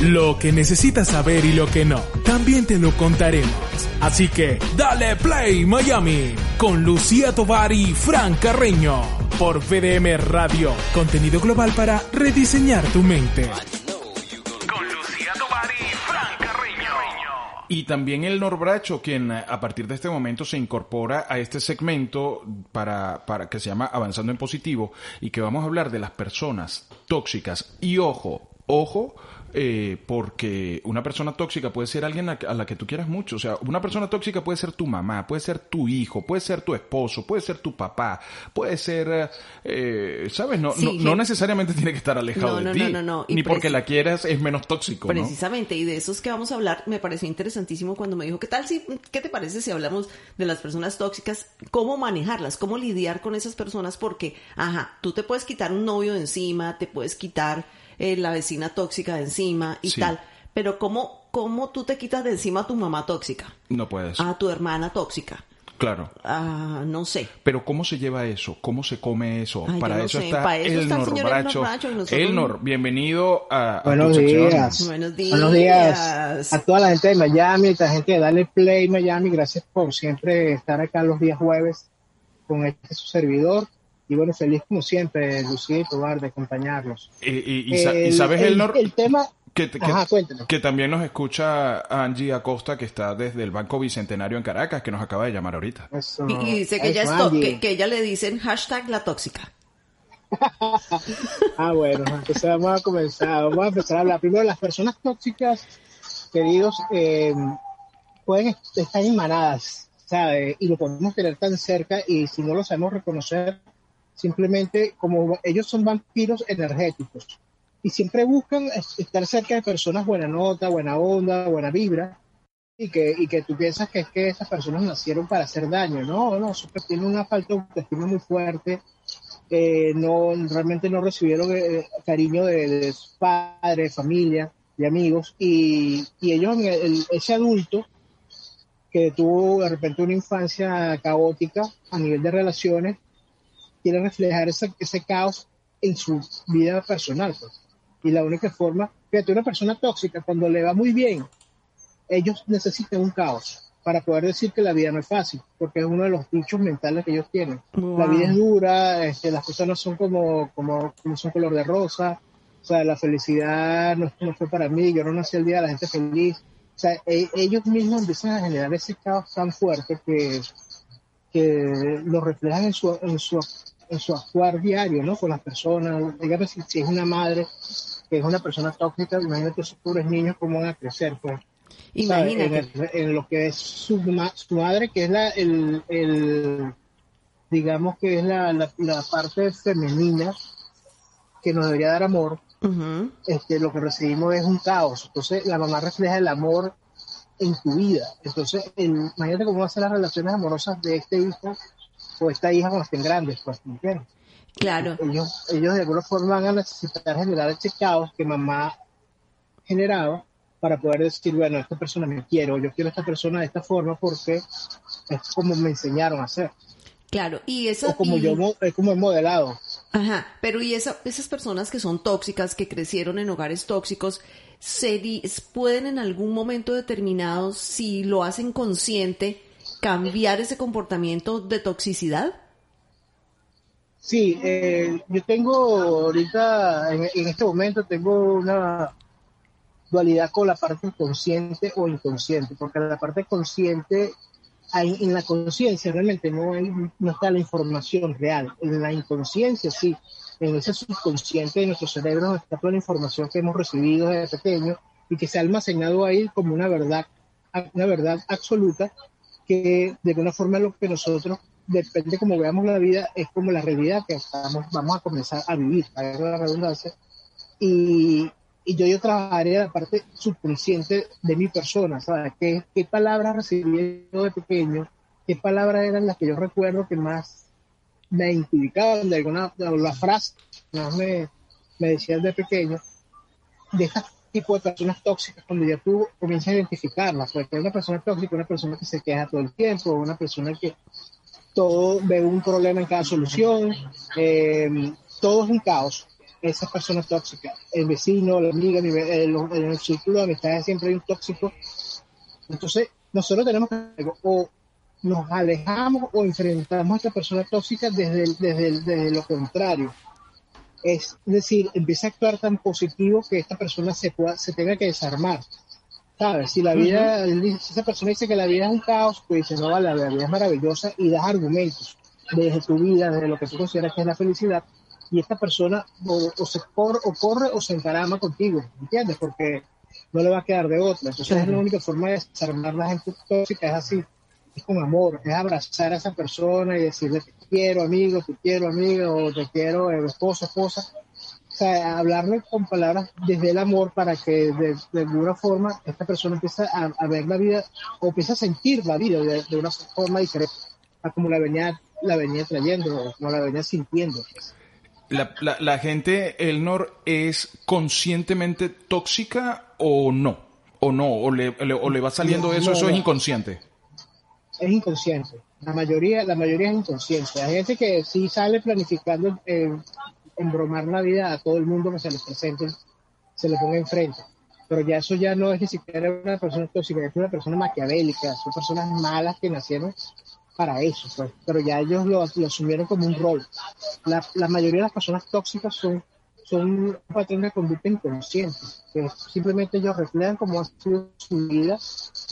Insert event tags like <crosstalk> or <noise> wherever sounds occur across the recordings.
Lo que necesitas saber y lo que no, también te lo contaremos. Así que, dale play Miami con Lucía Tovar y Fran Carreño por VDM Radio. Contenido global para rediseñar tu mente. Con Lucía Tovar y Fran Carreño. Y también el Norbracho, quien eh, a partir de este momento se incorpora a este segmento para, para que se llama Avanzando en Positivo y que vamos a hablar de las personas tóxicas. Y ojo, ojo, eh, porque una persona tóxica puede ser alguien a, a la que tú quieras mucho. O sea, una persona tóxica puede ser tu mamá, puede ser tu hijo, puede ser tu esposo, puede ser tu papá, puede ser, eh, ¿sabes? No, Sí, no, necesariamente tiene que estar alejado No, de ti. no, no, no. Y Ni porque la quieras es menos tóxico. Precisamente, y de esos que vamos a hablar, me pareció interesantísimo cuando me dijo, ¿qué tal si, qué te parece si hablamos de las personas tóxicas? ¿Cómo manejarlas? ¿Cómo lidiar con esas personas? Porque, ajá, tú te puedes quitar un novio de encima, te puedes quitar eh, la vecina tóxica de encima y Sí. tal, pero ¿cómo, ¿cómo tú te quitas de encima a tu mamá tóxica? No puedes. A tu hermana tóxica. Claro. Ah, no sé. Pero ¿cómo se lleva eso? ¿Cómo se come eso? Ay, yo Para no eso sé. está Para eso el está el señor Norbracho. Elnor Bracho y nosotros- Elnor, bienvenido a, a Buenos días. Buenos Buenos días a toda la gente de Miami, a la gente de Dale Play Miami. Gracias por siempre estar acá los días jueves con este su servidor. Y bueno, feliz como siempre, Lucía y Tobar, de acompañarlos. Y, y- y sa- y El- sabes, el, el tema, que, que- Ajá, cuéntame. que también nos escucha Angie Acosta, que está desde el Banco Bicentenario en Caracas, que nos acaba de llamar ahorita. eso, Y, y dice que ella, es que, que ella le dicen hashtag la tóxica. <laughs> Ah, bueno, entonces vamos a comenzar. Vamos a empezar a hablar. Primero, las personas tóxicas, queridos, eh, pueden estar en manadas, ¿sabe? Y lo podemos tener tan cerca y si no lo sabemos reconocer, simplemente como ellos son vampiros energéticos y siempre buscan es- estar cerca de personas buena nota, buena onda, buena vibra. Y que, y que tú piensas que es que esas personas nacieron para hacer daño. No, no, tienen una falta de autoestima muy fuerte, eh, no realmente no recibieron eh, cariño de, sus padres, familia, de amigos, y, y ellos, ese adulto que tuvo de repente una infancia caótica a nivel de relaciones, quiere reflejar ese, ese caos en su vida personal. pues. Y la única forma, fíjate, una persona tóxica, cuando le va muy bien, ellos necesitan un caos para poder decir que la vida no es fácil, porque es uno de los dichos mentales que ellos tienen. La vida es dura, este, las cosas no son como, como, como son color de rosa, o sea, la felicidad no, no fue para mí, yo no nací el día de la gente feliz. O sea, e- ellos mismos empiezan a generar ese caos tan fuerte que, que lo reflejan en su, en su, en su actuar diario, ¿no? Con las personas. Dígame si, si es una madre que es una persona tóxica, imagínate esos pobres niños cómo van a crecer, pues. Imagínate. el- en lo que es su, ma- su madre, que es la, el, el- digamos que es la, la, la parte femenina que nos debería dar amor, este, lo que recibimos es un caos. Entonces, la mamá refleja el amor en tu vida. Entonces, el- imagínate cómo van a ser las relaciones amorosas de este hijo o esta hija cuando estén grandes, pues, ¿me entiendes? Claro. Ellos, ellos de alguna forma van a necesitar generar ese caos que mamá generaba para poder decir, bueno, esta persona me quiero, yo quiero a esta persona de esta forma porque es como me enseñaron a hacer, Claro, y esa o como y- yo es como he modelado. Ajá, pero y esa- esas personas que son tóxicas, que crecieron en hogares tóxicos, se pueden en algún momento determinado, si lo hacen consciente, cambiar ese comportamiento de toxicidad? Sí, eh, yo tengo ahorita, en, en este momento, tengo una dualidad con la parte consciente o inconsciente, porque la parte consciente, en la conciencia realmente no, hay, no está la información real, en la inconsciencia sí, en ese subconsciente de nuestro cerebro está toda la información que hemos recibido desde pequeño y que se ha almacenado ahí como una verdad, una verdad absoluta que de alguna forma lo que nosotros, depende como veamos la vida, es como la realidad que estamos, vamos a comenzar a vivir, para la redundancia. Y, y yo, yo trabajaré la parte subconsciente de mi persona, ¿sabes? ¿Qué, qué palabras recibí yo de pequeño? ¿Qué palabras eran las que yo recuerdo que más me indicaban de alguna, de la frase que más me, me decían de pequeño? De este tipo de personas tóxicas, cuando ya tú comienzas a identificarlas, porque una persona tóxica, una persona que se queja todo el tiempo, una persona que todo ve un problema en cada solución, eh, todo es un caos. esa persona tóxica. El vecino, la amiga, el, el, círculo de amistades siempre hay un tóxico. Entonces, nosotros tenemos que o nos alejamos o enfrentamos a esta persona tóxica desde, desde, desde lo contrario. Es decir, empieza a actuar tan positivo que esta persona se, pueda, se tenga que desarmar. ¿Sabes? Si la vida, si esa persona dice que la vida es un caos, pues dice, no, la vida es maravillosa y das argumentos desde tu vida, desde lo que tú consideras que es la felicidad, y esta persona o, se corre, o corre o se encarama contigo, ¿entiendes? Porque no le va a quedar de otra. Entonces es la única forma de desarmar la gente tóxica, es así, es con amor, es abrazar a esa persona y decirle te quiero amigo, te quiero amigo, o te quiero eh, esposo, esposa, sea, hablarle con palabras desde el amor para que de, alguna forma esta persona empiece a, ver la vida o empiece a sentir la vida de, una forma diferente a como la venía, la venía trayendo, como la venía sintiendo. La, la, gente, Elnor, es conscientemente tóxica o no? ¿O no? ¿O le, o le va saliendo eso? ¿Eso es inconsciente? Es inconsciente. La mayoría, la mayoría es inconsciente. Hay gente que sí sale planificando eh, embromar la vida a todo el mundo que se les presente, se le ponga enfrente. Pero ya eso ya no es ni siquiera una persona tóxica, es una persona maquiavélica, son personas malas que nacieron para eso, pues. pero ya ellos lo, asumieron como un rol. La, mayoría de las personas tóxicas son, son patrón de conducta inconsciente, que simplemente ellos reflejan cómo ha sido su vida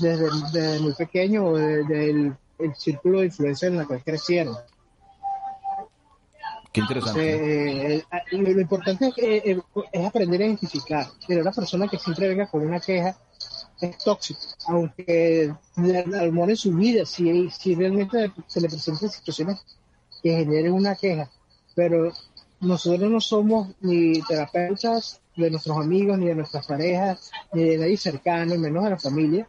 desde, muy pequeño o desde el, el círculo de influencia en el que crecieron. Qué interesante. Eh, lo, importante eh, eh, es, aprender a identificar. Pero una persona que siempre venga con una queja es tóxica, aunque al modo en su vida, si, si realmente se le presentan situaciones que generen una queja, pero nosotros no somos ni terapeutas de nuestros amigos, ni de nuestras parejas, ni de nadie cercano, menos de la familia,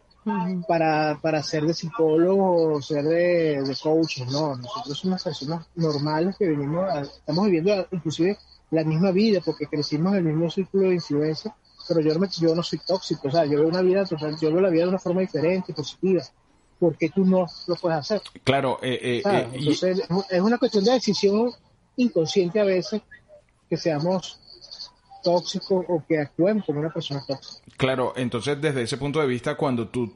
para, para ser de psicólogo o ser de, de coach, no, nosotros somos personas normales que venimos, estamos viviendo inclusive la misma vida porque crecimos en el mismo círculo de influencia, pero yo no, yo no soy tóxico, o sea, yo veo una vida total, yo veo la vida de una forma diferente, positiva. porque tú no lo puedes hacer? Claro, eh, eh, eh Entonces, es una cuestión de decisión inconsciente a veces que seamos tóxico o que actúen como una persona tóxica. Claro, entonces desde ese punto de vista, cuando tú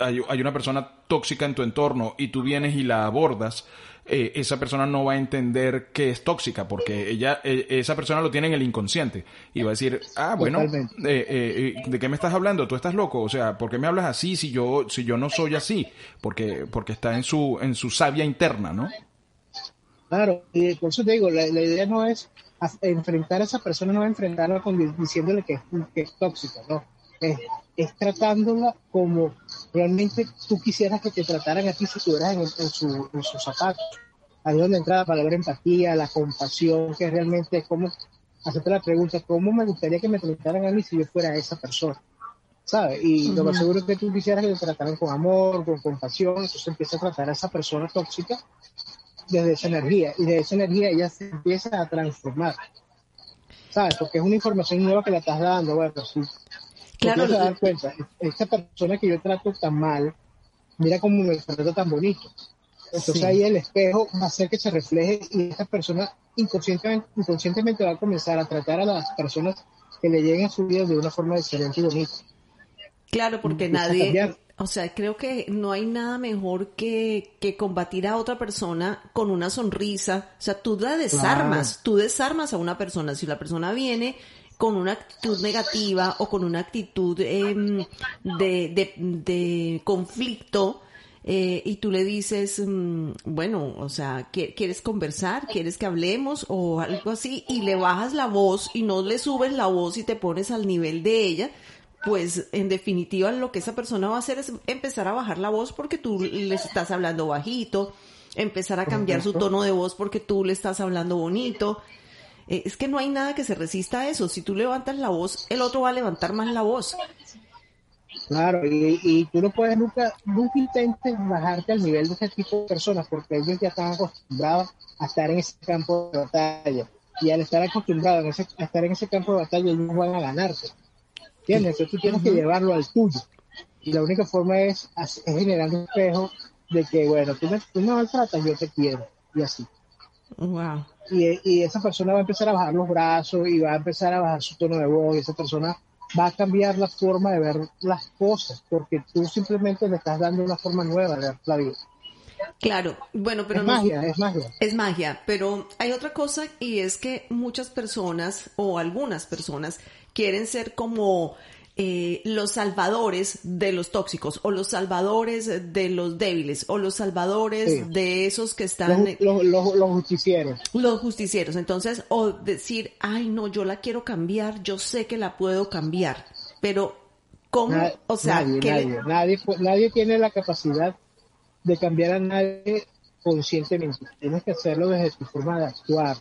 hay, una persona tóxica en tu entorno y tú vienes y la abordas, eh, esa persona no va a entender que es tóxica porque ella, eh, esa persona lo tiene en el inconsciente y va a decir, ah, bueno, eh, ¿de qué me estás hablando? ¿Tú estás loco? O sea, ¿por qué me hablas así si yo, si yo no soy así? Porque, porque está en su, en su savia interna, ¿no? Claro, y por eso te digo, la idea no es enfrentar a esa persona no a enfrentarla con, diciéndole que, es tóxica, no. Es, es, tratándola como realmente tú quisieras que te trataran a ti si estuvieras en, en, su, en sus zapatos. Ahí es donde entra la palabra empatía, la compasión, que realmente es como hacerte la pregunta, ¿cómo me gustaría que me trataran a mí si yo fuera esa persona? ¿Sabes? Y lo más seguro es que tú quisieras que te trataran con amor, con compasión, entonces empieza a tratar a esa persona tóxica desde esa energía y de esa energía ella se empieza a transformar. ¿Sabes? Porque es una información nueva que le estás dando. Bueno, sí. Claro. Te dar cuenta, esta persona que yo trato tan mal, mira cómo me trata tan bonito. Entonces ahí el espejo va a hacer que se refleje y esta persona inconscientemente, inconscientemente va a comenzar a tratar a las personas que le lleguen a su vida de una forma diferente y bonita. Claro, porque nadie, o sea, creo que no hay nada mejor que, que combatir a otra persona con una sonrisa. O sea, tú la desarmas, tú desarmas a una persona. Si la persona viene con una actitud negativa o con una actitud em, de, de, conflicto, eh, y tú le dices, mm, bueno, o sea, ¿quieres conversar? ¿Quieres que hablemos? O algo así, y le bajas la voz y no le subes la voz y te pones al nivel de ella, pues en definitiva lo que esa persona va a hacer es empezar a bajar la voz porque tú le estás hablando bajito, empezar a cambiar su tono de voz porque tú le estás hablando bonito. Eh, es que no hay nada que se resista a eso. Si tú levantas la voz, el otro va a levantar más la voz. Claro, y, tú no puedes nunca, nunca intentes bajarte al nivel de ese tipo de personas porque ellos ya están acostumbrados a estar en ese campo de batalla. Y al estar acostumbrados a, estar en ese campo de batalla, ellos van a ganarte. ¿Entiendes? tú tienes que llevarlo al tuyo. Y la única forma es, es generar un espejo de que, bueno, tú me, tú me maltratas, yo te quiero. Y así. Wow. Y, y esa persona va a empezar a bajar los brazos y va a empezar a bajar su tono de voz y esa persona va a cambiar la forma de ver las cosas porque tú simplemente le estás dando una forma nueva de ver la vida. Claro, bueno, pero es no- magia, es magia. Es magia, pero hay otra cosa y es que muchas personas o algunas personas quieren ser como eh, los salvadores de los tóxicos o los salvadores de los débiles o los salvadores Sí. de esos que están Los, los, los, los justicieros. los justicieros. Entonces, o decir, ay, no, yo la quiero cambiar, yo sé que la puedo cambiar, pero ¿cómo? O sea, nadie, ¿qué le- nadie, nadie, pu- nadie tiene la capacidad de cambiar a nadie conscientemente. Tienes que hacerlo desde tu forma de actuar.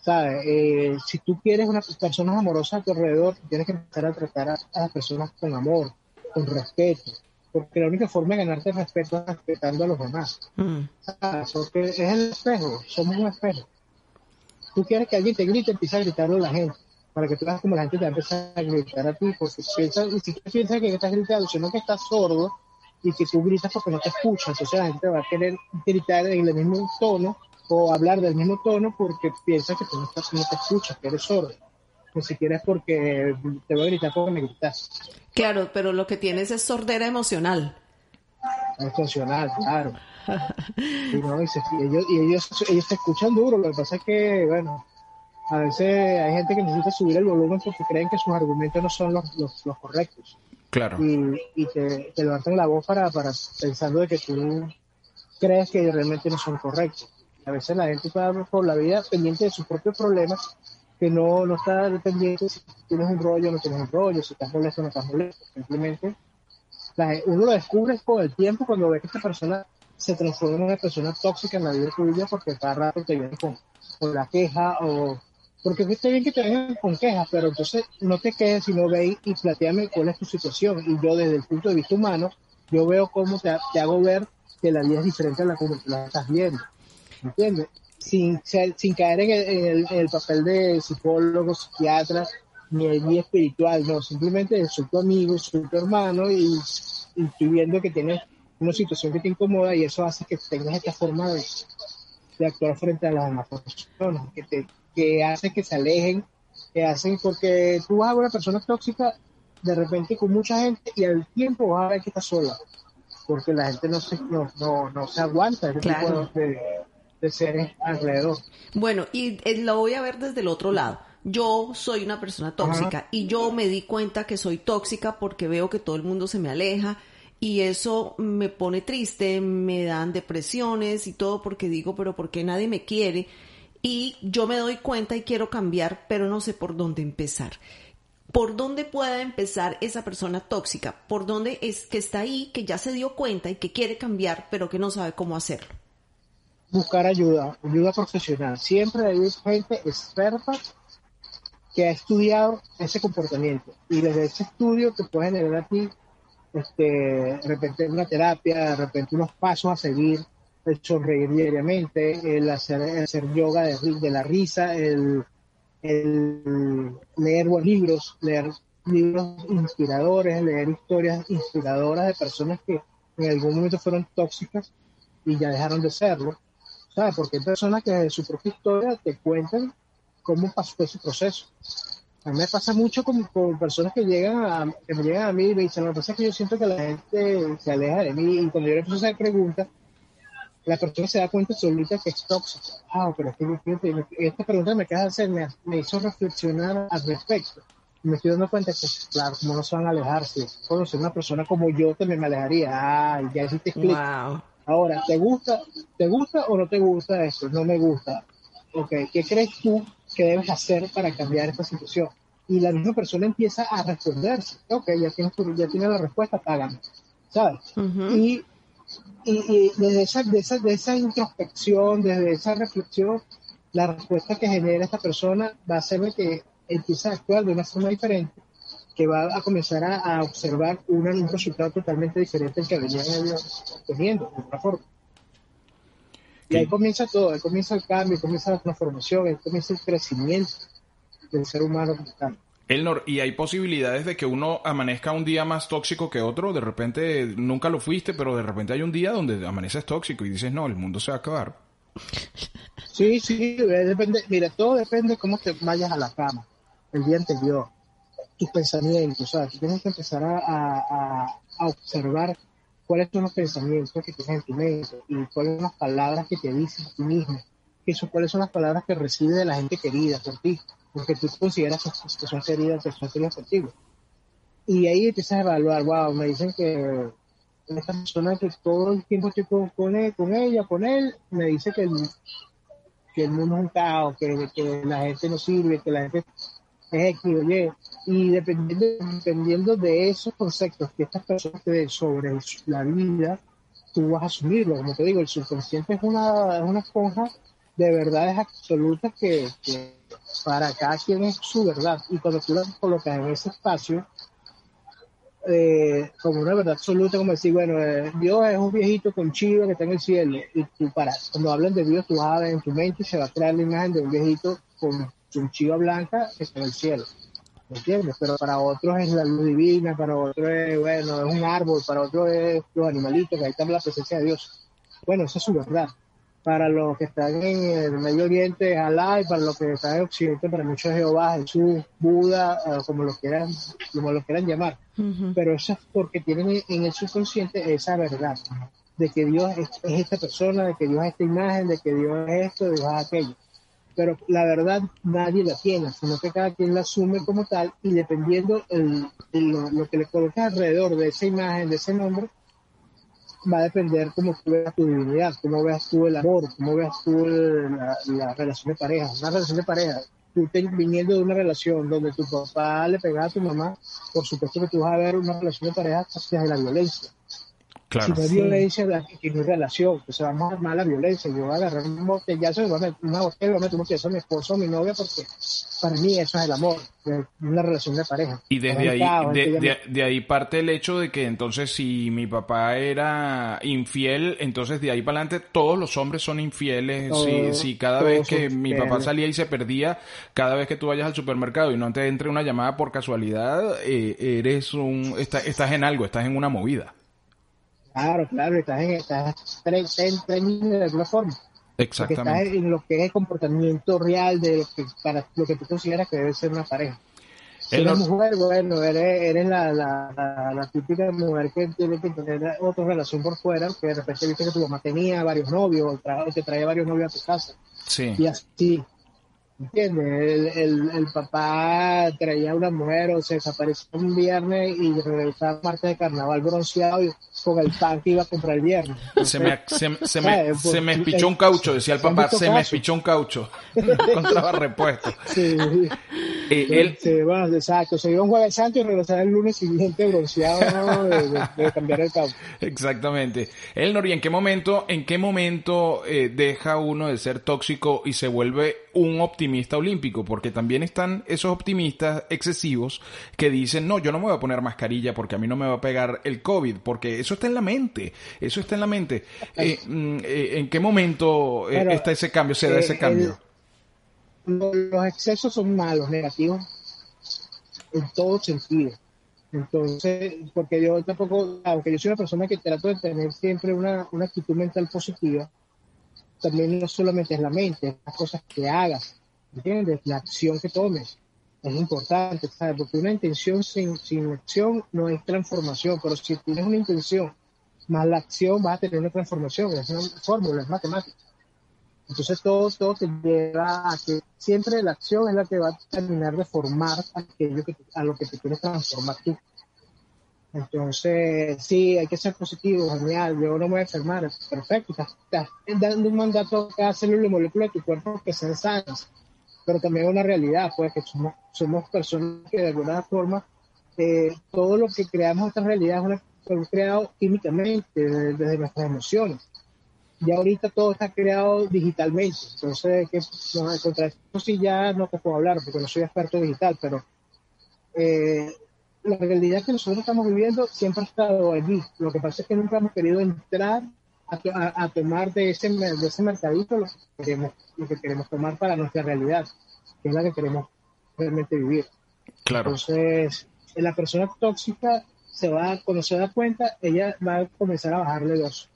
¿Sabes? Eh, si tú quieres unas personas amorosas a tu alrededor, tienes que empezar a tratar a, a las personas con amor, con respeto. Porque la única forma de ganarte respeto es respetando a los demás. Mm, ¿Sabes? Porque es el espejo, somos un espejo. Tú quieres que alguien te grite, empieza a gritarlo a la gente, para que tú veas como la gente te va a empezar a gritar a ti, porque piensa, ni siquiera piensa que estás gritando, sino que estás sordo y que tú gritas porque no te escuchas. Entonces la gente va a querer gritar en el mismo tono o hablar del mismo tono porque piensa que tú no, estás, no te escuchas, que eres sordo. Ni siquiera es porque te voy a gritar porque me gritas. Claro, pero lo que tienes es sordera emocional. Es funcional, claro. Y, no, y, se- y ellos, y ellos, ellos te escuchan duro, lo que pasa es que, bueno, a veces hay gente que necesita subir el volumen porque creen que sus argumentos no son los, los, los correctos. Claro. Y, y te, te levantan la voz para, para pensando de que tú crees que realmente no son correctos. A veces la gente va por la vida pendiente de sus propios problemas, que no, no está pendiente si tienes un rollo o no tienes un rollo, si estás molesto o no estás molesto. Simplemente la- uno lo descubre con el tiempo cuando ve que esta persona se transforma en una persona tóxica en la vida tuya porque cada rato te viene con, con la queja o porque está bien que te vengan con quejas, pero entonces no te quedes, sino ve y, planteame cuál es tu situación. Y yo desde el punto de vista humano, yo veo cómo te, te hago ver que la vida es diferente a la tú la estás viendo. ¿Entiendes? Sin, ser- sin caer en el, en el- en el papel de psicólogo, psiquiatra, ni, ni espiritual, no, simplemente soy tu amigo, soy tu hermano y, y estoy viendo que tienes una situación que te incomoda y eso hace que tengas esta forma de, de actuar frente a las demás personas, que, te, que hace que se alejen, que hacen, porque tú vas a una persona tóxica de repente con mucha gente y al tiempo vas a ver que está sola, porque la gente no se, no, no, no se aguanta ese Claro. tipo de, de seres alrededor. Bueno, y eh, lo voy a ver desde el otro lado. Yo soy una persona tóxica y yo me di cuenta que soy tóxica porque veo que todo el mundo se me aleja y eso me pone triste, me dan depresiones y todo porque digo, pero ¿por qué nadie me quiere? Y yo me doy cuenta y quiero cambiar, pero no sé por dónde empezar. ¿Por dónde puede empezar esa persona tóxica? ¿Por dónde es que está ahí, que ya se dio cuenta y que quiere cambiar, pero que no sabe cómo hacerlo? Buscar ayuda, ayuda profesional. Siempre hay gente experta que ha estudiado ese comportamiento y desde ese estudio te puede generar a ti este, de repente una terapia, de repente unos pasos a seguir, el sonreír diariamente, el hacer, hacer yoga de la risa, el, el leer buenos libros, leer libros inspiradores, leer historias inspiradoras de personas que en algún momento fueron tóxicas y ya dejaron de serlo. ¿Sabes? Porque hay personas que de su propia historia te cuentan cómo pasó ese proceso. A mí me pasa mucho con, con personas que llegan a, que me llegan a mí y me dicen, lo que pasa es que yo siento que la gente se aleja de mí y cuando yo le empiezo a hacer preguntas, la persona se da cuenta solita que es tóxica. Ah, pero es que fíjate, esta pregunta me de hacer me, me hizo reflexionar al respecto. Me estoy dando cuenta que, claro, como no se van a alejar, si conocer una persona como yo también me alejaría. Ah, ya hiciste clic. Wow. Ahora, ¿te gusta, ¿te gusta o no te gusta esto? No me gusta. Ok, ¿qué crees tú que debes hacer para cambiar esta situación? Y la misma persona empieza a responderse. Ok, ya tienes, tu- ya tienes la respuesta, págame. ¿Sabes? Y, y, y desde esa, de, esa, de esa introspección, desde esa reflexión, la respuesta que genera esta persona va a hacer que empiece a actuar de una forma diferente, que va a comenzar a, a observar un resultado totalmente diferente al que venía teniendo, de otra forma. Y ahí comienza todo, ahí comienza el cambio, ahí comienza la transformación, ahí comienza el crecimiento del ser humano como. Elnor, ¿y hay posibilidades de que uno amanezca un día más tóxico que otro? De repente nunca lo fuiste, pero de repente hay un día donde amaneces tóxico y dices, no, el mundo se va a acabar. Sí, sí, depende, mira, todo depende de cómo te vayas a la cama el día anterior, tus pensamientos, ¿sabes? Tienes que empezar a, a, a observar cuáles son los pensamientos que tienes en tu mente y cuáles son las palabras que te dices a ti mismo, que son, cuáles son las palabras que recibes de la gente querida por ti, porque tú consideras que son queridas, que son queridas ti. Y ahí empiezas a evaluar, wow, me dicen que esta persona que todo el tiempo estoy con, con ella, con él, me dice que el, que el mundo es un caos, que, que la gente no sirve, que la gente es X Y dependiendo, dependiendo de esos conceptos que estas personas te den sobre la vida, tú vas a asumirlo. Como te digo, el subconsciente es una, es una esponja de verdades absolutas que, que para cada quien es su verdad. Y cuando tú la colocas en ese espacio, eh, como una verdad absoluta, como decir, bueno, eh, Dios es un viejito con chiva que está en el cielo. Y tú, para, cuando hablan de Dios, tú vas a ver en tu mente y se va a crear la imagen de un viejito con su chiva blanca que está en el cielo. ¿Me entiendes? Pero para otros es la luz divina, para otros es, bueno, es un árbol, para otros es los animalitos, que ahí está la presencia de Dios. Bueno, esa es su verdad para los que están en el Medio Oriente, Alá, y para los que están en Occidente, para muchos Jehová, Jesús, Buda, eh, como lo quieran, como lo quieran llamar. Pero eso es porque tienen en el subconsciente esa verdad, de que Dios es, esta persona, de que Dios es esta imagen, de que Dios es esto, de Dios es aquello. Pero la verdad nadie la tiene, sino que cada quien la asume como tal y dependiendo el, lo, que le coloca alrededor de esa imagen, de ese nombre, va a depender cómo tú veas tu divinidad, cómo veas tú el amor, cómo veas tú la, relación de pareja. Una relación de pareja, tú viniendo de una relación donde tu papá le pegaba a tu mamá, por supuesto que tú vas a ver una relación de pareja hacia la violencia. Si no violencia, que no hay relación, pues se va a armar la violencia. Yo voy a agarrar un botellazo, voy a meter una botella, voy a meter un botellazo a mi esposo o a mi novia, porque para mí eso es el amor, una relación de pareja. Y desde ahí, de, de, ahí parte el hecho de que entonces si mi papá era infiel, entonces de ahí para adelante todos los hombres son infieles. si, si cada vez que mi papá salía y se perdía, cada vez que tú vayas al supermercado y no te entre una llamada por casualidad, eh, eres un, estás en algo, estás en una movida. Claro, claro, estás en, estás en tres de alguna forma. Exactamente. Porque estás en lo que es el comportamiento real de lo que, para lo que tú consideras que debe ser una pareja. Si eres mujer, bueno, eres, eres la, la, la, típica mujer que tiene que tener otra relación por fuera, que de repente viste que tu mamá tenía varios novios, o, te traía varios novios a tu casa. Sí. Y así, ¿Entiendes? El, el, papá traía a una mujer o se desapareció un viernes y regresaba parte de carnaval bronceado y con el pan que iba a comprar el viernes. se me, se, se me, se me espichó un caucho, decía el papá, se me espichó un caucho. <laughs> No encontraba repuesto. Sí. Eh, él... Se va, exacto, se iba un jueves santo y regresaba el lunes siguiente bronceado de, cambiar el caucho. <laughs> Exactamente. Elnor, ¿y en qué momento, en qué momento eh, deja uno de ser tóxico y se vuelve un optimista olímpico? Porque también están esos optimistas excesivos que dicen, no, yo no me voy a poner mascarilla porque a mí no me va a pegar el COVID, porque eso está en la mente, eso está en la mente. Eh, mm, ¿En qué momento está ese cambio, se da ese cambio? Los excesos son malos, negativos, en todo sentido. Entonces, porque yo tampoco, aunque yo soy una persona que trato de tener siempre una, una actitud mental positiva, también no solamente es la mente, es las cosas que hagas, ¿entiendes? La acción que tomes es importante, ¿sabes? Porque una intención sin, sin acción no es transformación, pero si tienes una intención más la acción, vas a tener una transformación, es una fórmula, es matemática. Entonces todo, todo te lleva a que siempre la acción es la que va a terminar de formar aquello que, a lo que te quieres transformar tú. Entonces, sí, hay que ser positivo, genial, yo no me voy a enfermar, perfecto, estás, dando un mandato a cada célula y molécula de tu cuerpo que sean sanas, pero también una realidad, pues que somos, somos personas que de alguna forma, eh, todo lo que creamos esta realidad es una, creado químicamente, desde nuestras emociones ya ahorita todo está creado digitalmente. Entonces, que, no, contra esto sí ya no te puedo hablar porque no soy experto digital, pero eh, la realidad que nosotros estamos viviendo siempre ha estado allí. Lo que pasa es que nunca hemos querido entrar a, tomar de ese, de ese mercadito lo que, queremos, lo que queremos tomar para nuestra realidad, que es la que queremos realmente vivir. Claro. Entonces, la persona tóxica se va, cuando se da cuenta, ella va a comenzar a bajarle dos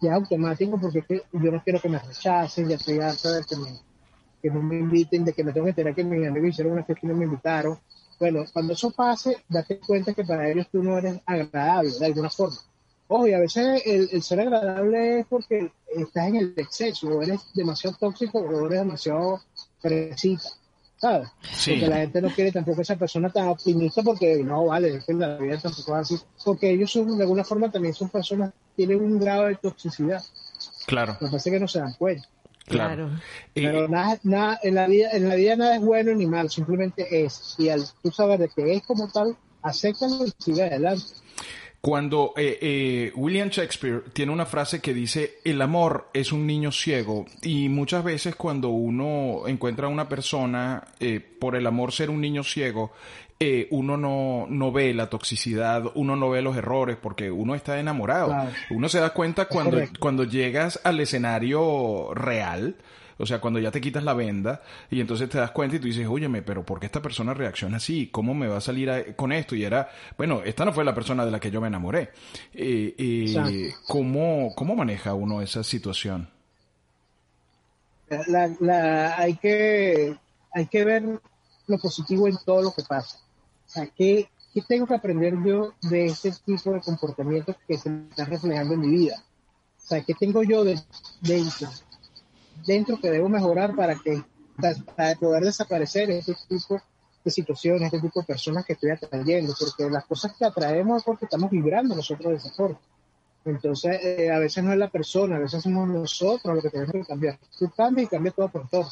ya es automático porque yo no quiero que me rechacen, ya estoy harta de que, no me inviten, de que me tengo que enterar que mis amigos hicieron una fiesta y no me invitaron. Bueno, cuando eso pase, date cuenta que para ellos tú no eres agradable de alguna forma. Ojo, a veces el, el ser agradable es porque estás en el exceso, o eres demasiado tóxico o eres demasiado fresita. ¿Sabes? Sí. Porque la gente no quiere tampoco esa persona tan optimista porque no, vale, es que la vida tampoco es así. Porque ellos son, de alguna forma también son personas, tienen un grado de toxicidad. Claro, Me parece que no se dan cuenta. claro. Y- Pero nada, nada, en la vida, en la vida nada es bueno ni malo, simplemente es. Y al tú saber de que es como tal, acéptalo y sigue adelante. Cuando eh, eh, William Shakespeare tiene una frase que dice, el amor es un niño ciego, y muchas veces cuando uno encuentra a una persona, eh, por el amor ser un niño ciego, eh, uno no, no ve la toxicidad, uno no ve los errores, porque uno está enamorado. Claro. Uno se da cuenta cuando, cuando llegas al escenario real, o sea, cuando ya te quitas la venda y entonces te das cuenta y tú dices, óyeme, pero ¿por qué esta persona reacciona así? ¿Cómo me va a salir a- con esto? Y era, bueno, esta no fue la persona de la que yo me enamoré. Eh, eh. ¿cómo, ¿Cómo maneja uno esa situación? La, la, hay, que, hay que ver lo positivo en todo lo que pasa. O sea, ¿qué, qué tengo que aprender yo de este tipo de comportamientos que se me están reflejando en mi vida? O sea, ¿qué tengo yo de, dentro? Dentro que debo mejorar para que para, poder desaparecer este tipo de situaciones, este tipo de personas que estoy atrayendo, porque las cosas que atraemos es porque estamos vibrando nosotros de esa forma. Entonces, eh, a veces no es la persona, a veces somos nosotros los que tenemos que cambiar. Tú cambias y cambias todo por todo.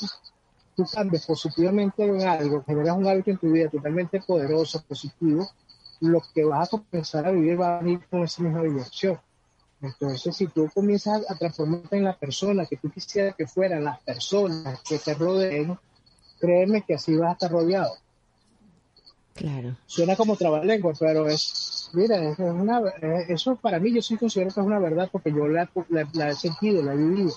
Tú cambias positivamente en algo, generas un hábito en tu vida totalmente poderoso, positivo, lo que vas a comenzar a vivir va a venir con esa misma dirección. Entonces, si tú comienzas a transformarte en la persona que tú quisieras que fueran las personas que te rodeen, créeme que así vas a estar rodeado. Claro. Suena como trabalengua, pero es, mira, es una, eso para mí yo sí considero que es una verdad porque yo la, la- la he sentido, la he vivido.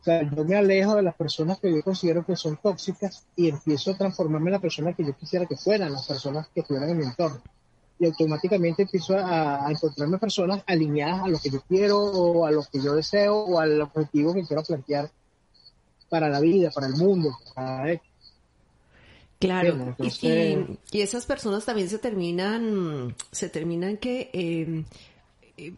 O sea, yo me alejo de las personas que yo considero que son tóxicas y empiezo a transformarme en la persona que yo quisiera que fueran las personas que estuvieran en mi entorno. Y automáticamente empiezo a, a encontrarme personas alineadas a lo que yo quiero o a lo que yo deseo o al objetivo que quiero plantear para la vida, para el mundo, para Claro, y- entonces- y, y esas personas también se terminan, se terminan que eh, eh,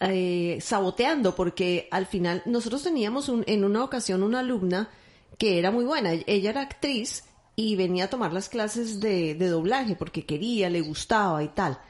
eh, saboteando, porque al final nosotros teníamos un- en una ocasión una alumna que era muy buena, ella era actriz y venía a tomar las clases de, de doblaje porque quería, le gustaba y tal.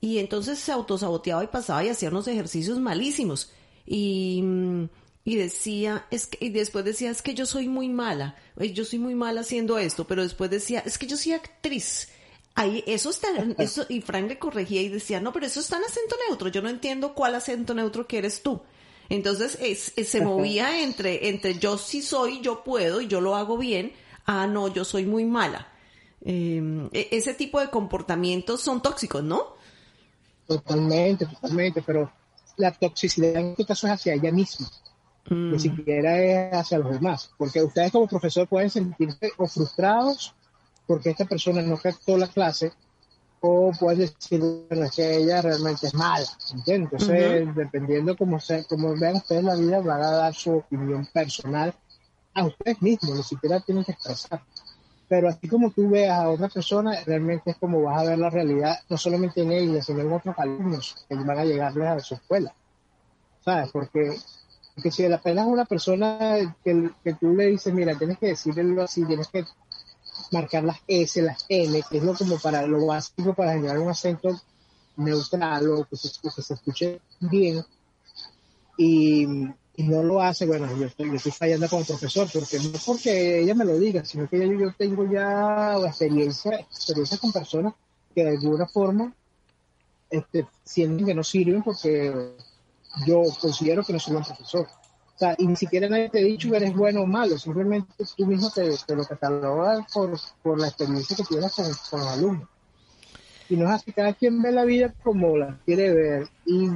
Y entonces se autosaboteaba y pasaba y hacía unos ejercicios malísimos. Y, mm, y decía, es que, y después decía, es que yo soy muy mala, eh, yo soy muy mala haciendo esto, pero después decía, es que yo soy actriz. Ahí, eso está, <laughs> eso, y Frank le corregía y decía, no, pero eso está en acento neutro, yo no entiendo cuál acento neutro quieres tú. Entonces es, es- se movía entre, entre yo sí soy, yo puedo y yo lo hago bien, ah, no, yo soy muy mala. Eh, e- ese tipo de comportamientos son tóxicos, ¿no? Totalmente, totalmente, pero la toxicidad en este caso es hacia ella misma, ni siquiera es hacia los demás, porque ustedes como profesor pueden sentirse o frustrados porque esta persona no captó la clase, o pueden decir bueno, es que ella realmente es mala, ¿entiendes? Entonces, dependiendo cómo, se, como vean ustedes la vida, van a dar su opinión personal a ustedes mismos, ni siquiera tienen que expresar. Pero así como tú veas a otra persona, realmente es como vas a ver la realidad, no solamente en ella, sino en otros alumnos que van a llegarles a su escuela. ¿Sabes? Porque, porque si la pena es una persona que, que tú le dices, mira, tienes que decirlo así, tienes que marcar las S, las N, que es lo como para lo básico para generar un acento neutral o que se, que se escuche bien. Y, y no lo hace, bueno, yo estoy, yo estoy fallando como profesor, porque no porque ella me lo diga, sino que yo, tengo ya experiencia, experiencia con personas que de alguna forma este, sienten que no sirven porque yo considero que no soy buen profesor. O sea, y ni siquiera nadie te ha dicho que eres bueno o malo, simplemente tú mismo te, te lo catalogas por, por la experiencia que tienes con, con los alumnos. Y no es así, cada quien ve la vida como la quiere ver. Y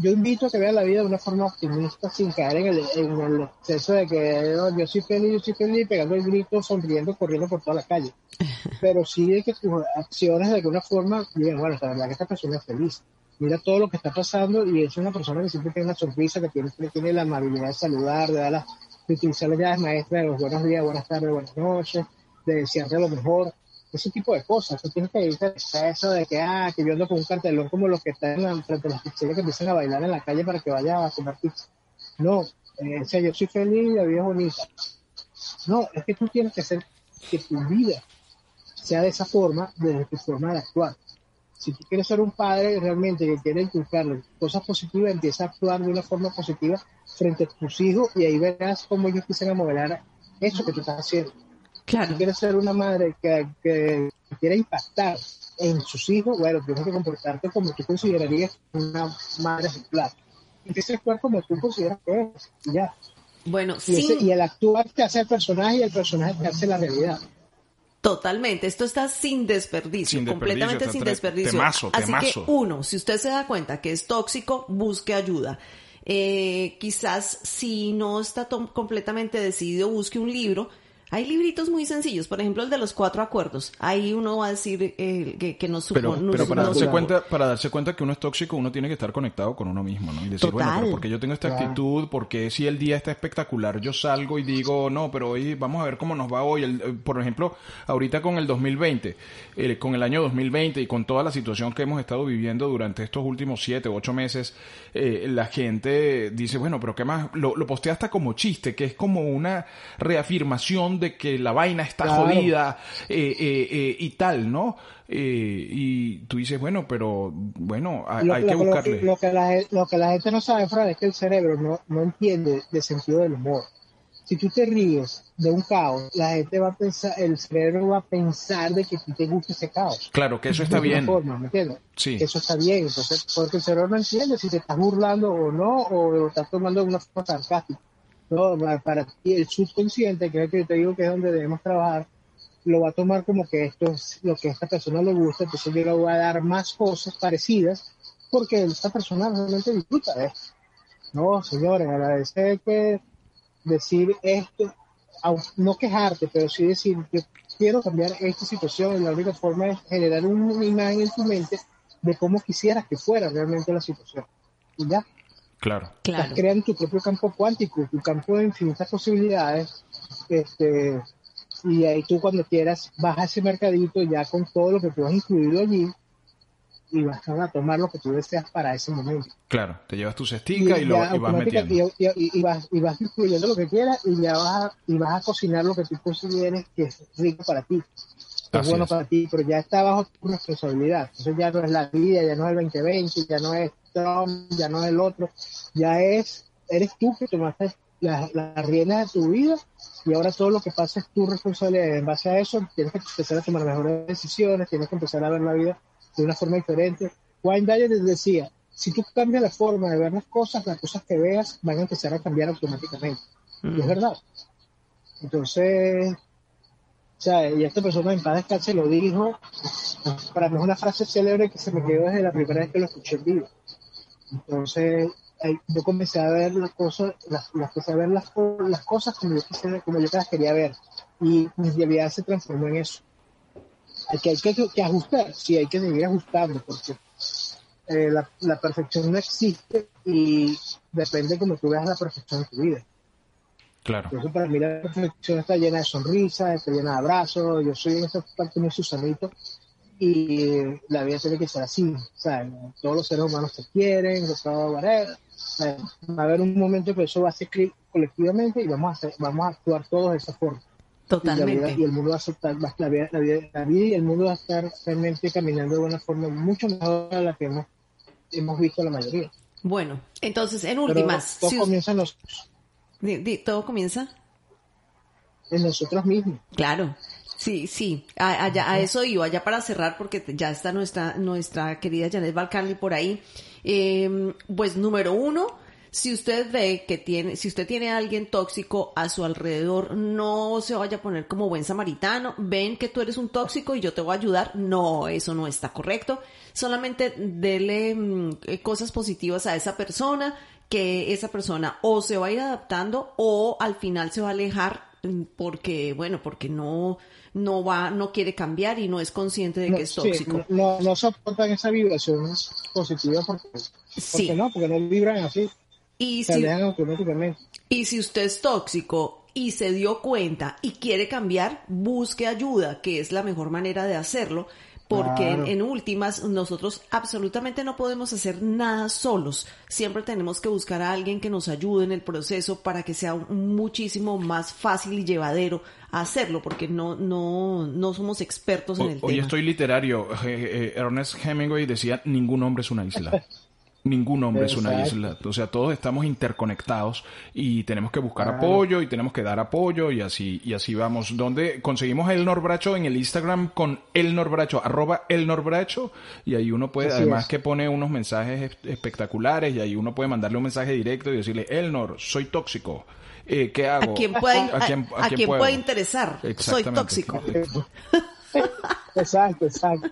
yo invito a que vean la vida de una forma optimista, sin caer en el, en el exceso de que "No, yo soy feliz, yo soy feliz, pegando el grito, sonriendo, corriendo por toda la calle. <laughs> Pero sí de que tus acciones de alguna forma digan, bueno, la verdad que esta persona es feliz. mira todo lo que está pasando y es una persona que siempre tiene una sonrisa, que tiene, tiene la amabilidad de saludar, de dar las, de utilizar las llaves maestras de los buenos días, buenas tardes, buenas noches, de desearle lo mejor, ese tipo de cosas. Tú tienes que evitar eso de que, ah, que yo ando con un cartelón como los que están en frente a las pizzerías que empiezan a bailar en la calle para que vaya a comer pizza. No, o sea, yo soy feliz la vida es bonita. No, es que tú tienes que hacer que tu vida sea de esa forma, desde tu forma de actuar. Si tú quieres ser un padre realmente que quiere inculcarle cosas positivas, empieza a actuar de una forma positiva frente a tus hijos y ahí verás cómo ellos a modelar eso que tú estás haciendo. Claro. Si quieres ser una madre que, que quiera impactar en sus hijos, bueno, tienes que comportarte como tú considerarías una madre ejemplar. Empieza a actuar como tú consideras que es, y ya. Bueno, Y, ese- y el actuar te hace el personaje y el personaje te hace la realidad. Totalmente, esto está sin desperdicio, Sin desperdicio, completamente sin desperdicio. temazo, Así temazo. que uno, si usted se da cuenta que es tóxico, busque ayuda. Eh, quizás si no está completamente decidido, busque un libro. Hay libritos muy sencillos, por ejemplo el de los cuatro acuerdos. Ahí uno va a decir eh, que, que nos Pero, supo- nos- pero para darse cuenta, para darse cuenta que uno es tóxico, uno tiene que estar conectado con uno mismo, ¿no? Y decir, bueno, Total. pero porque yo tengo esta Claro. actitud, porque si el día está espectacular, yo salgo y digo, no, pero hoy vamos a ver cómo nos va hoy. El- eh, por ejemplo, ahorita con el 2020, eh, con el año 2020 y con toda la situación que hemos estado viviendo durante estos últimos siete u ocho meses, eh, la gente dice, bueno, pero qué más, lo, lo postea hasta como chiste, que es como una reafirmación de que la vaina está Claro. jodida eh, eh, eh, y tal, ¿no? Y tú dices, bueno, pero bueno, hay, Lo, hay lo- que lo- buscarle. lo que la, lo que la gente no sabe, Fran, es que el cerebro no, no entiende de sentido del humor. Si tú te ríes de un caos, la gente va a pensar, el cerebro va a pensar de que a ti te gusta ese caos. Claro, que eso está de bien. forma, ¿me entiendes? Sí. Eso está bien, entonces, porque el cerebro no entiende si te estás burlando o no, o lo estás tomando de una forma sarcástica. No, para, ti, el subconsciente, que es el que te digo que es donde debemos trabajar, lo va a tomar como que esto es lo que a esta persona le gusta, entonces yo le voy a dar más cosas parecidas, porque esta persona realmente disfruta de esto. No, señores, agradecer que decir esto, no quejarte, pero sí decir, yo quiero cambiar esta situación y la única forma es generar una imagen en tu mente de cómo quisieras que fuera realmente la situación. Y ya, Claro. Claro. estás creando tu propio campo cuántico, tu campo de infinitas posibilidades, este, y ahí tú cuando quieras vas a ese mercadito ya con todo lo que tú has incluido allí y vas a tomar lo que tú deseas para ese momento. Claro, te llevas tu cestica y, lo, ya y vas metiendo. y- y- y vas, y vas incluyendo lo que quieras y ya vas a, y vas a cocinar lo que tú consideres que es rico para ti, que es Así bueno es. para ti, pero ya está bajo tu responsabilidad. Entonces ya no es la vida, ya no es el 2020, ya no es Ya no es el otro, ya es, eres tú que tomaste las la riendas de tu vida y ahora todo lo que pasa es tu responsabilidad. En base a eso tienes que empezar a tomar mejores decisiones, tienes que empezar a ver la vida de una forma diferente. Wayne Dyer les decía, si tú cambias la forma de ver las cosas, las cosas que veas van a empezar a cambiar automáticamente. Y es verdad. Entonces, o sea, y esta persona en paz descanse lo dijo, para mí es una frase célebre que se me quedó desde la primera vez que lo escuché en vivo. Entonces, yo comencé a ver las cosas, las, las a ver las, las cosas como yo, quisiera- como yo las quería ver. Y mi realidad se transformó en eso. Hay que, hay que, que ajustar, sí, hay que seguir ajustando, porque eh, la, la perfección no existe y depende como tú veas la perfección en tu vida. Claro. Eso para mí la perfección está llena de sonrisas, está llena de abrazos, yo soy en esa parte muy Susanito y la vida tiene que ser así, ¿sabes? Todos los seres humanos se quieren, whatever. ¿sabes? Va a haber un momento que eso va a ser cli- colectivamente y vamos a, hacer- vamos a actuar todos de esa forma. Y, la vida- Totalmente. y el mundo va a aceptar, la, vida, la, vida, la vida y el mundo va a estar realmente caminando de una forma mucho mejor a la que hemos, hemos visto la mayoría. Bueno, entonces, en Pero últimas, todo si comienza en, di- di- todo comienza. en nosotros mismos. Claro, sí, sí, a, allá- a eso iba, ya para cerrar, porque ya está nuestra, nuestra querida Janet Balcarli por ahí. Eh, pues número uno, si usted ve que tiene, si usted tiene a alguien tóxico a su alrededor, no se vaya a poner como buen samaritano, ven que tú eres un tóxico y yo te voy a ayudar. No, eso no está correcto. Solamente dele mm, eh, cosas positivas a esa persona, que esa persona o se va a ir adaptando o al final se va a alejar porque, bueno, porque no, no va, no quiere cambiar y no es consciente de que es sí, tóxico. no, no soportan esa vibración positiva porque, no, porque no vibran así, Y se si, automáticamente. y si usted es tóxico y se dio cuenta y quiere cambiar, busque ayuda, que es la mejor manera de hacerlo. Porque Claro. en, en últimas nosotros absolutamente no podemos hacer nada solos. Siempre tenemos que buscar a alguien que nos ayude en el proceso para que sea un- muchísimo más fácil y llevadero hacerlo, porque no, no, no somos expertos en el Hoy tema. estoy literario. <laughs> Eh, eh, Ernest Hemingway decía, ningún hombre es una isla. <laughs> Ningún hombre es una isla. O sea, todos estamos interconectados y tenemos que buscar Claro. apoyo y tenemos que dar apoyo y así, y así vamos. ¿Dónde conseguimos el Norbracho? En el Instagram con el Norbracho, arroba el Norbracho. Y ahí uno puede, Así además es. que pone unos mensajes es- espectaculares y ahí uno puede mandarle un mensaje directo y decirle, Elnor, soy tóxico. Eh, ¿Qué hago? a quien pueda, a, quién- a pueda interesar. Soy tóxico. <laughs> Exacto, exacto.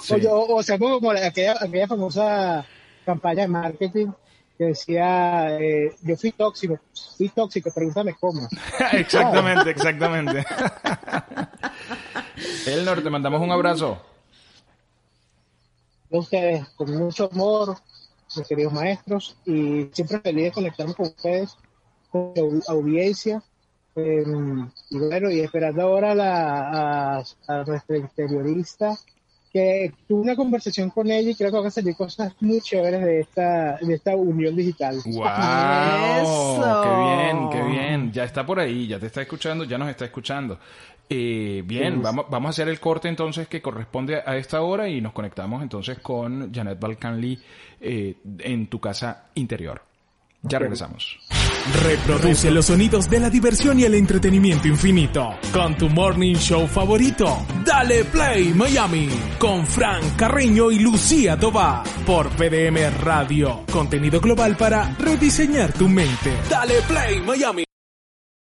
Sí. O, yo- o sea, como como aquella, aquella famosa campaña de marketing que decía, eh, yo fui tóxico, fui tóxico, pregúntame cómo. <laughs> exactamente, exactamente. Elnor, te mandamos un abrazo. A ustedes con mucho amor, mis queridos maestros, y siempre feliz de conectarme con ustedes, con la au- audiencia. eh, y bueno, y esperando ahora la, a, a nuestra interiorista, que tuve una conversación con ella y creo que van a salir cosas muy chéveres de esta, de esta unión digital. ¡Wow! Eso. ¡Qué bien, qué bien! Ya está por ahí, ya te está escuchando, ya nos está escuchando. Eh, bien, Sí. vamos, vamos a hacer el corte entonces que corresponde a esta hora y nos conectamos entonces con Janet Balcanli eh, en tu casa interior. Ya regresamos. Reproduce los sonidos de la diversión y el entretenimiento infinito con tu morning show favorito. Dale Play Miami con Frank Carreño y Lucía Tobar por PDM Radio. Contenido global para rediseñar tu mente. Dale Play Miami.